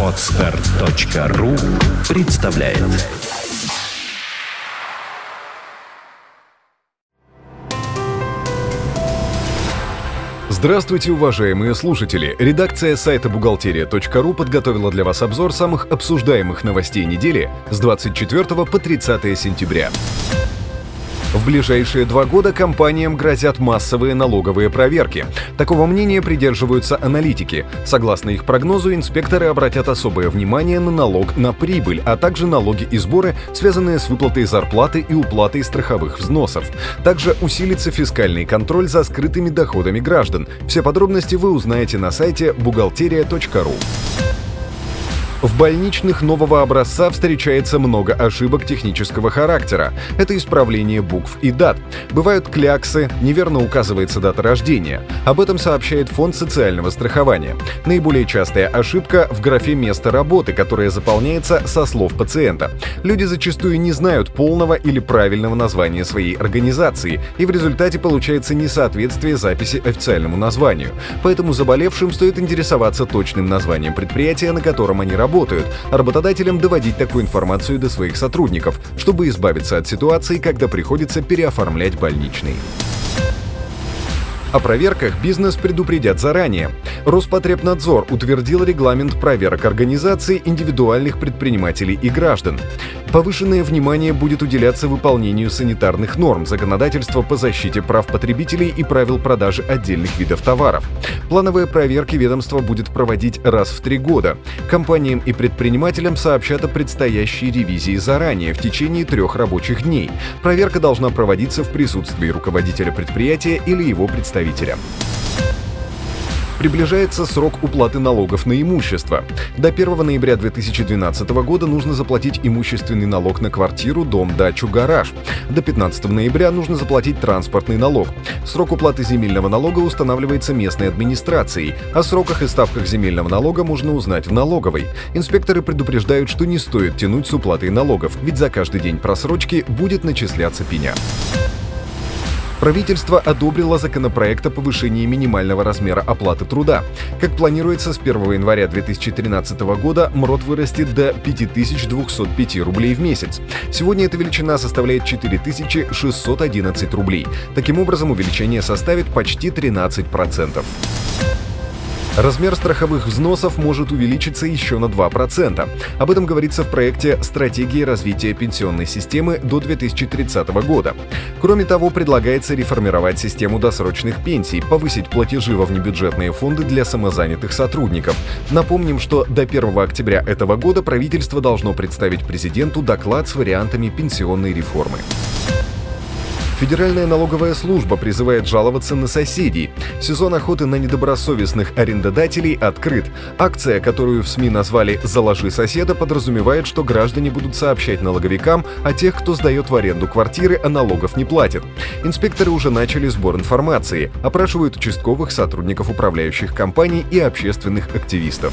Отстар.ру представляет Здравствуйте, уважаемые слушатели! Редакция сайта бухгалтерия.ру подготовила для вас обзор самых обсуждаемых новостей недели с 24 по 30 сентября. В ближайшие два года компаниям грозят массовые налоговые проверки. Такого мнения придерживаются аналитики. Согласно их прогнозу, инспекторы обратят особое внимание на налог на прибыль, а также налоги и сборы, связанные с выплатой зарплаты и уплатой страховых взносов. Также усилится фискальный контроль за скрытыми доходами граждан. Все подробности вы узнаете на сайте бухгалтерия.ру. В больничных нового образца встречается много ошибок технического характера. Это исправление букв и дат. Бывают кляксы, неверно указывается дата рождения. Об этом сообщает Фонд социального страхования. Наиболее частая ошибка в графе места работы, которая заполняется со слов пациента. Люди зачастую не знают полного или правильного названия своей организации, и в результате получается несоответствие записи официальному названию. Поэтому заболевшим стоит интересоваться точным названием предприятия, на котором они работают работают, работодателям доводить такую информацию до своих сотрудников, чтобы избавиться от ситуации, когда приходится переоформлять больничный. О проверках бизнес предупредят заранее. Роспотребнадзор утвердил регламент проверок организаций индивидуальных предпринимателей и граждан. Повышенное внимание будет уделяться выполнению санитарных норм, законодательства по защите прав потребителей и правил продажи отдельных видов товаров. Плановые проверки ведомство будет проводить раз в три года. Компаниям и предпринимателям сообщат о предстоящей ревизии заранее, в течение трех рабочих дней. Проверка должна проводиться в присутствии руководителя предприятия или его представителя. Приближается срок уплаты налогов на имущество. До 1 ноября 2012 года нужно заплатить имущественный налог на квартиру, дом, дачу, гараж. До 15 ноября нужно заплатить транспортный налог. Срок уплаты земельного налога устанавливается местной администрацией. О сроках и ставках земельного налога можно узнать в налоговой. Инспекторы предупреждают, что не стоит тянуть с уплатой налогов, ведь за каждый день просрочки будет начисляться пеня. Правительство одобрило законопроект о повышении минимального размера оплаты труда. Как планируется, с 1 января 2013 года МРОД вырастет до 5205 рублей в месяц. Сегодня эта величина составляет 4611 рублей. Таким образом, увеличение составит почти 13%. Размер страховых взносов может увеличиться еще на 2%. Об этом говорится в проекте «Стратегии развития пенсионной системы до 2030 года». Кроме того, предлагается реформировать систему досрочных пенсий, повысить платежи во внебюджетные фонды для самозанятых сотрудников. Напомним, что до 1 октября этого года правительство должно представить президенту доклад с вариантами пенсионной реформы. Федеральная налоговая служба призывает жаловаться на соседей. Сезон охоты на недобросовестных арендодателей открыт. Акция, которую в СМИ назвали «Заложи соседа», подразумевает, что граждане будут сообщать налоговикам о тех, кто сдает в аренду квартиры, а налогов не платит. Инспекторы уже начали сбор информации, опрашивают участковых сотрудников управляющих компаний и общественных активистов.